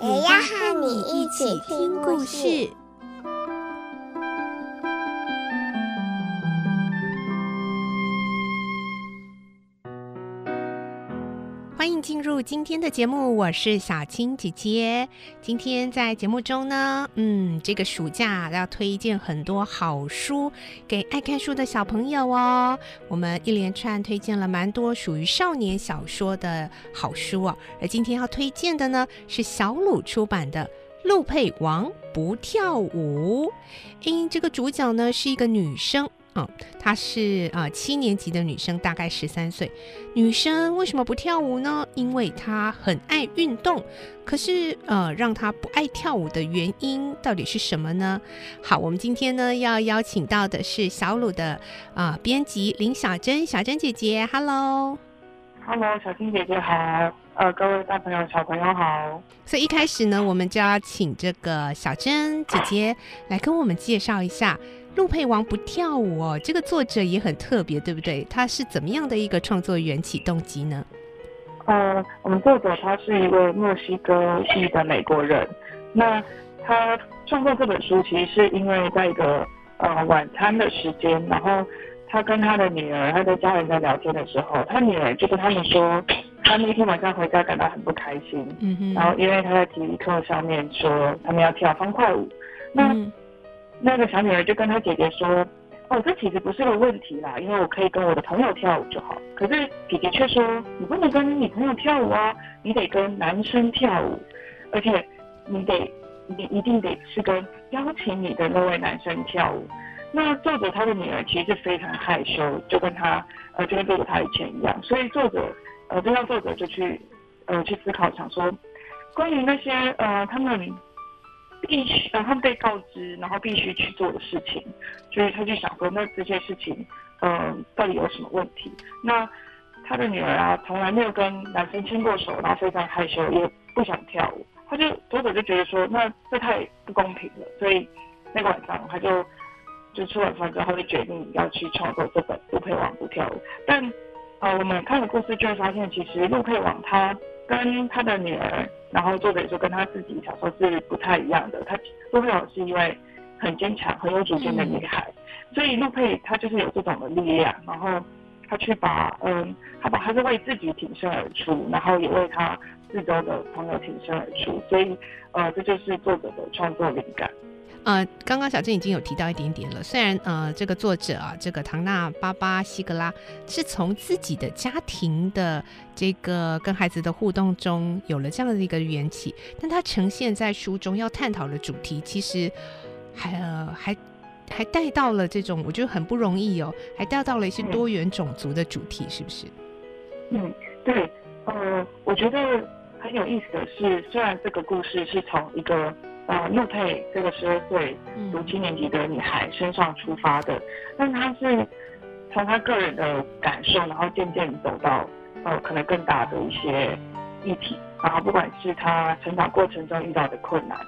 也要和你一起听故事。欢迎进入今天的节目，我是小青姐姐。今天在节目中呢，嗯，这个暑假要推荐很多好书给爱看书的小朋友哦。我们一连串推荐了蛮多属于少年小说的好书哦。而今天要推荐的呢，是小鲁出版的《陆配王不跳舞》。因这个主角呢是一个女生。嗯，她是呃七年级的女生，大概十三岁。女生为什么不跳舞呢？因为她很爱运动。可是呃，让她不爱跳舞的原因到底是什么呢？好，我们今天呢要邀请到的是小鲁的啊、呃、编辑林小珍，小珍姐姐，Hello，Hello，小青姐姐好，呃，各位大朋友小朋友好。所以一开始呢，我们就要请这个小珍姐姐来跟我们介绍一下。陆佩王不跳舞哦，这个作者也很特别，对不对？他是怎么样的一个创作缘起动机呢？呃，我们作者他是一位墨西哥裔的美国人，那他创作这本书其实是因为在一个呃晚餐的时间，然后他跟他的女儿、他的家人在聊天的时候，他女儿就跟他们说，他那天晚上回家感到很不开心，嗯哼，然后因为他在体育课上面说他们要跳方块舞，那。嗯那个小女儿就跟她姐姐说：“哦，这其实不是个问题啦，因为我可以跟我的朋友跳舞就好。”可是姐姐却说：“你不能跟你朋友跳舞啊，你得跟男生跳舞，而且你得，你一定得是跟邀请你的那位男生跳舞。”那作者他的女儿其实是非常害羞，就跟他呃，就跟作者他以前一样。所以作者呃，这让作者就去呃去思考，想说关于那些呃他们。必须，然后被告知，然后必须去做的事情，所以他就想说，那这些事情，嗯、到底有什么问题？那他的女儿啊，从来没有跟男生牵过手，然后非常害羞，也不想跳舞。他就作者就觉得说，那这太不公平了。所以那个晚上，他就就吃晚饭之后，就决定要去创作这本《陆配王不跳舞》。但呃，我们看了故事就会发现，其实陆配王他跟他的女儿。然后作者也说跟他自己小时候是不太一样的，他陆配王是一位很坚强、很有主见的女孩，所以陆配她就是有这种的力量，然后她去把嗯，她把她是为自己挺身而出，然后也为她四周的朋友挺身而出，所以呃，这就是作者的创作灵感。呃，刚刚小郑已经有提到一点点了。虽然呃，这个作者啊，这个唐纳巴巴西格拉是从自己的家庭的这个跟孩子的互动中有了这样的一个缘起，但他呈现在书中要探讨的主题，其实还呃还还带到了这种我觉得很不容易哦，还带到了一些多元种族的主题，是不是？嗯，对，呃，我觉得很有意思的是，虽然这个故事是从一个。呃，陆佩这个十二岁读七年级的女孩身上出发的，但她是从她个人的感受，然后渐渐走到呃可能更大的一些议题，然后不管是她成长过程中遇到的困难，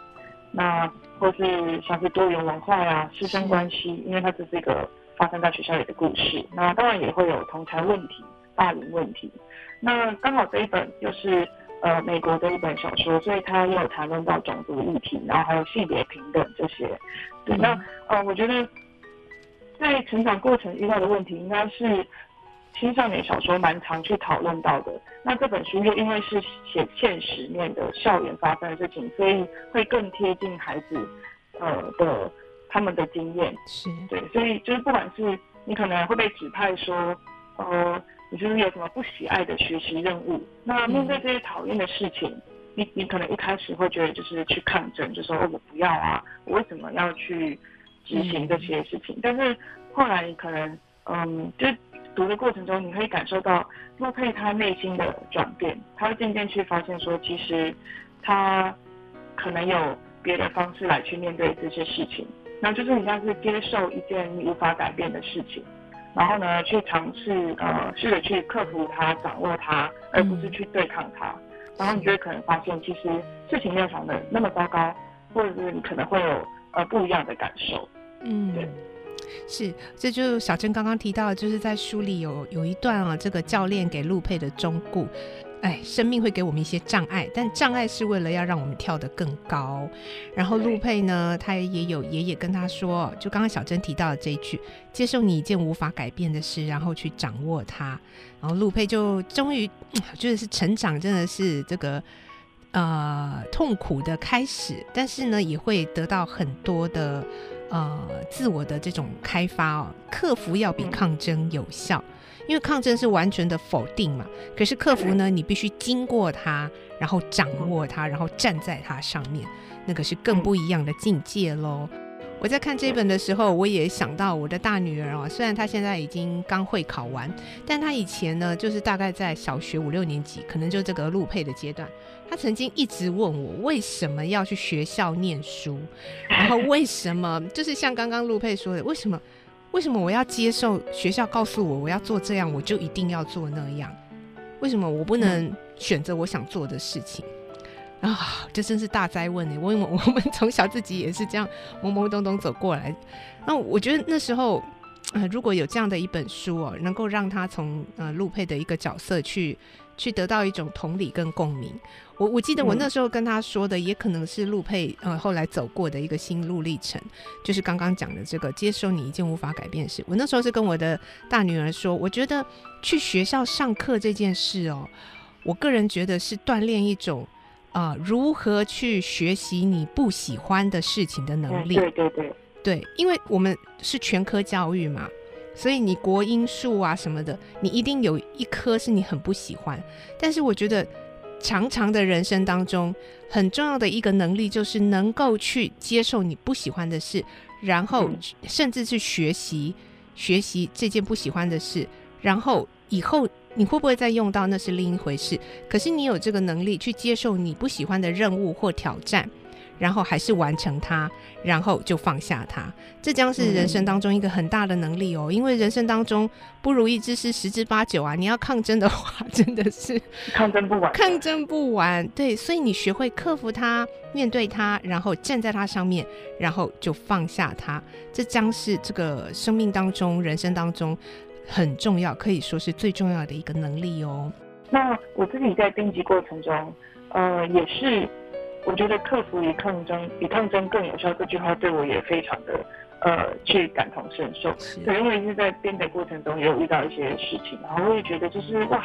那或是像是多元文化呀、师生关系，因为它这是一个发生在学校里的故事，那当然也会有同侪问题、霸凌问题，那刚好这一本就是。呃，美国的一本小说，所以他也有谈论到种族议题，然后还有性别平等这些。对，那呃，我觉得在成长过程遇到的问题，应该是青少年小说蛮常去讨论到的。那这本书又因为是写现实面的校园发生的事情，所以会更贴近孩子呃的他们的经验。是对，所以就是不管是你可能会被指派说，呃。你是不是有什么不喜爱的学习任务？那面对这些讨厌的事情，嗯、你你可能一开始会觉得就是去抗争，就说哦，我不要啊，我为什么要去执行这些事情？嗯、但是后来你可能嗯，就读的过程中，你可以感受到洛佩他内心的转变，他会渐渐去发现说，其实他可能有别的方式来去面对这些事情。那就是你像是接受一件你无法改变的事情，然后呢，去尝试呃试着去克服它、掌握它，而不是去对抗它。嗯、然后你就会可能发现，其实事情没有想的那么糟糕，或者是你可能会有呃不一样的感受。嗯，对，是，这就小珍刚刚提到，就是在书里有有一段啊，这个教练给陆佩的忠告。哎，生命会给我们一些障碍，但障碍是为了要让我们跳得更高。然后陆佩呢，他也有爷爷跟他说，就刚刚小珍提到的这一句：接受你一件无法改变的事，然后去掌握它。然后陆佩就终于，我觉得是成长，真的是这个呃痛苦的开始，但是呢，也会得到很多的呃自我的这种开发哦。克服要比抗争有效。因为抗争是完全的否定嘛，可是克服呢，你必须经过它，然后掌握它，然后站在它上面，那个是更不一样的境界喽。我在看这本的时候，我也想到我的大女儿啊，虽然她现在已经刚会考完，但她以前呢，就是大概在小学五六年级，可能就这个陆配的阶段，她曾经一直问我为什么要去学校念书，然后为什么，就是像刚刚陆配说的，为什么？为什么我要接受学校告诉我我要做这样，我就一定要做那样？为什么我不能选择我想做的事情？啊，这真是大灾问呢！我 我们从小自己也是这样懵懵懂懂走过来。那我觉得那时候，呃，如果有这样的一本书哦，能够让他从呃陆配的一个角色去。去得到一种同理跟共鸣。我我记得我那时候跟他说的，也可能是陆佩呃后来走过的一个心路历程，就是刚刚讲的这个接受你一件无法改变的事。我那时候是跟我的大女儿说，我觉得去学校上课这件事哦，我个人觉得是锻炼一种啊、呃、如何去学习你不喜欢的事情的能力。对对对对，因为我们是全科教育嘛。所以你国英数啊什么的，你一定有一科是你很不喜欢。但是我觉得，长长的人生当中，很重要的一个能力就是能够去接受你不喜欢的事，然后甚至去学习学习这件不喜欢的事，然后以后你会不会再用到那是另一回事。可是你有这个能力去接受你不喜欢的任务或挑战。然后还是完成它，然后就放下它，这将是人生当中一个很大的能力哦。嗯、因为人生当中不如意之事十之八九啊，你要抗争的话，真的是抗争不完，抗争不完。对，所以你学会克服它，面对它，然后站在它上面，然后就放下它，这将是这个生命当中、人生当中很重要，可以说是最重要的一个能力哦。那我自己在编辑过程中，呃，也是。我觉得克服与抗争比抗争更有效，这句话对我也非常的呃去感同身受。对，因为是在编的过程中也有遇到一些事情，然后我也觉得就是哇，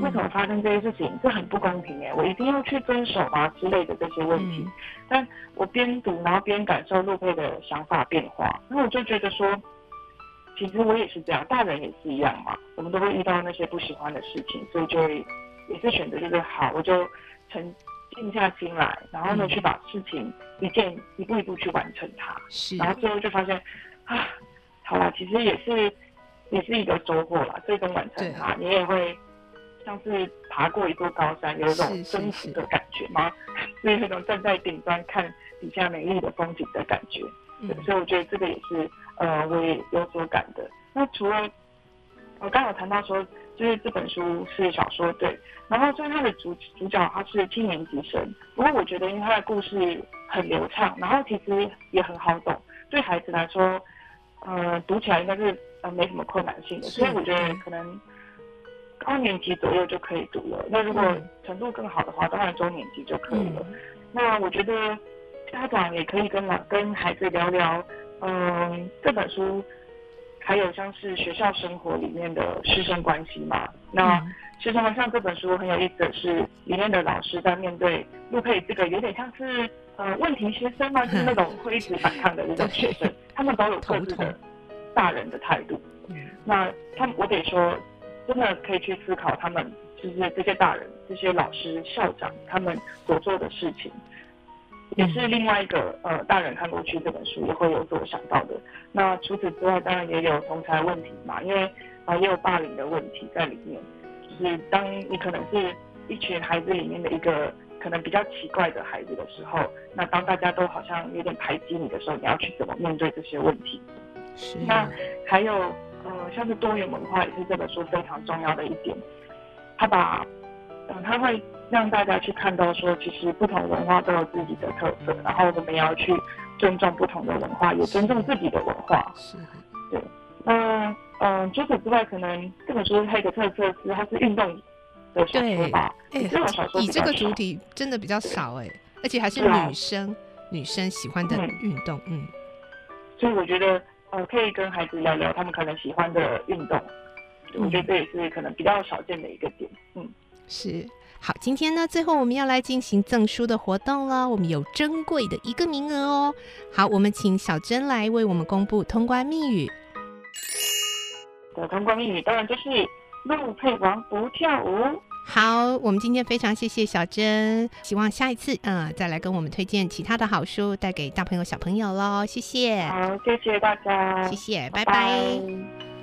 为什么发生这些事情？这很不公平哎，我一定要去遵守吗之类的这些问题。但我边读然后边感受路配的想法变化，那我就觉得说，其实我也是这样，大人也是一样嘛，我们都会遇到那些不喜欢的事情，所以就会也是选择就是好，我就成。静下心来，然后呢，嗯、去把事情一件一步一步去完成它。是，然后最后就发现，啊，好啦，其实也是也是一个收获啦。最终完成它，你也会像是爬过一座高山，有一种征服的感觉吗？是，那种站在顶端看底下美丽的风景的感觉。嗯、所以我觉得这个也是呃，我也有所感的。那除了我刚刚有谈到说。就是这本书是小说，对，然后就是它的主主角他是七年级生，不过我觉得因为他的故事很流畅，然后其实也很好懂，对孩子来说，呃，读起来应该是呃没什么困难性的，所以我觉得可能高年级左右就可以读了。那如果程度更好的话，当然中年级就可以了。嗯、那我觉得家长也可以跟老跟孩子聊聊，嗯、呃，这本书。还有像是学校生活里面的师生关系嘛，那师生像这本书很有意思的是，里面的老师在面对陆配这个有点像是呃问题学生嘛，就是那种会一直反抗的那种学生，他们都有各自的大人的态度。那他们我得说，真的可以去思考他们就是这些大人、这些老师、校长他们所做的事情。也是另外一个呃，大人看过去这本书也会有所想到的。那除此之外，当然也有同侪问题嘛，因为啊、呃、也有霸凌的问题在里面。就是当你可能是一群孩子里面的一个可能比较奇怪的孩子的时候，那当大家都好像有点排挤你的时候，你要去怎么面对这些问题？是。那还有，呃，像是多元文化也是这本书非常重要的一点。他把，嗯、呃，他会让大家去看到说，其实不同文化都有自己的特色，然后我们也要去尊重不同的文化，也尊重自己的文化。是。对。那，嗯、呃，除此之外，可能这本书还有一个特色是，它是运动。对，哎、欸，以这个主题真的比较少哎，而且还是女生、啊、女生喜欢的运动，嗯，所以我觉得呃可以跟孩子聊聊他们可能喜欢的运动，嗯，我觉得这也是可能比较少见的一个点，嗯，是。好，今天呢最后我们要来进行赠书的活动了，我们有珍贵的一个名额哦。好，我们请小珍来为我们公布通关密语。的通关密语当然就是。陆配王不跳舞。好，我们今天非常谢谢小珍，希望下一次嗯、呃、再来跟我们推荐其他的好书，带给大朋友小朋友喽。谢谢。好，谢谢大家。谢谢，拜拜。拜拜。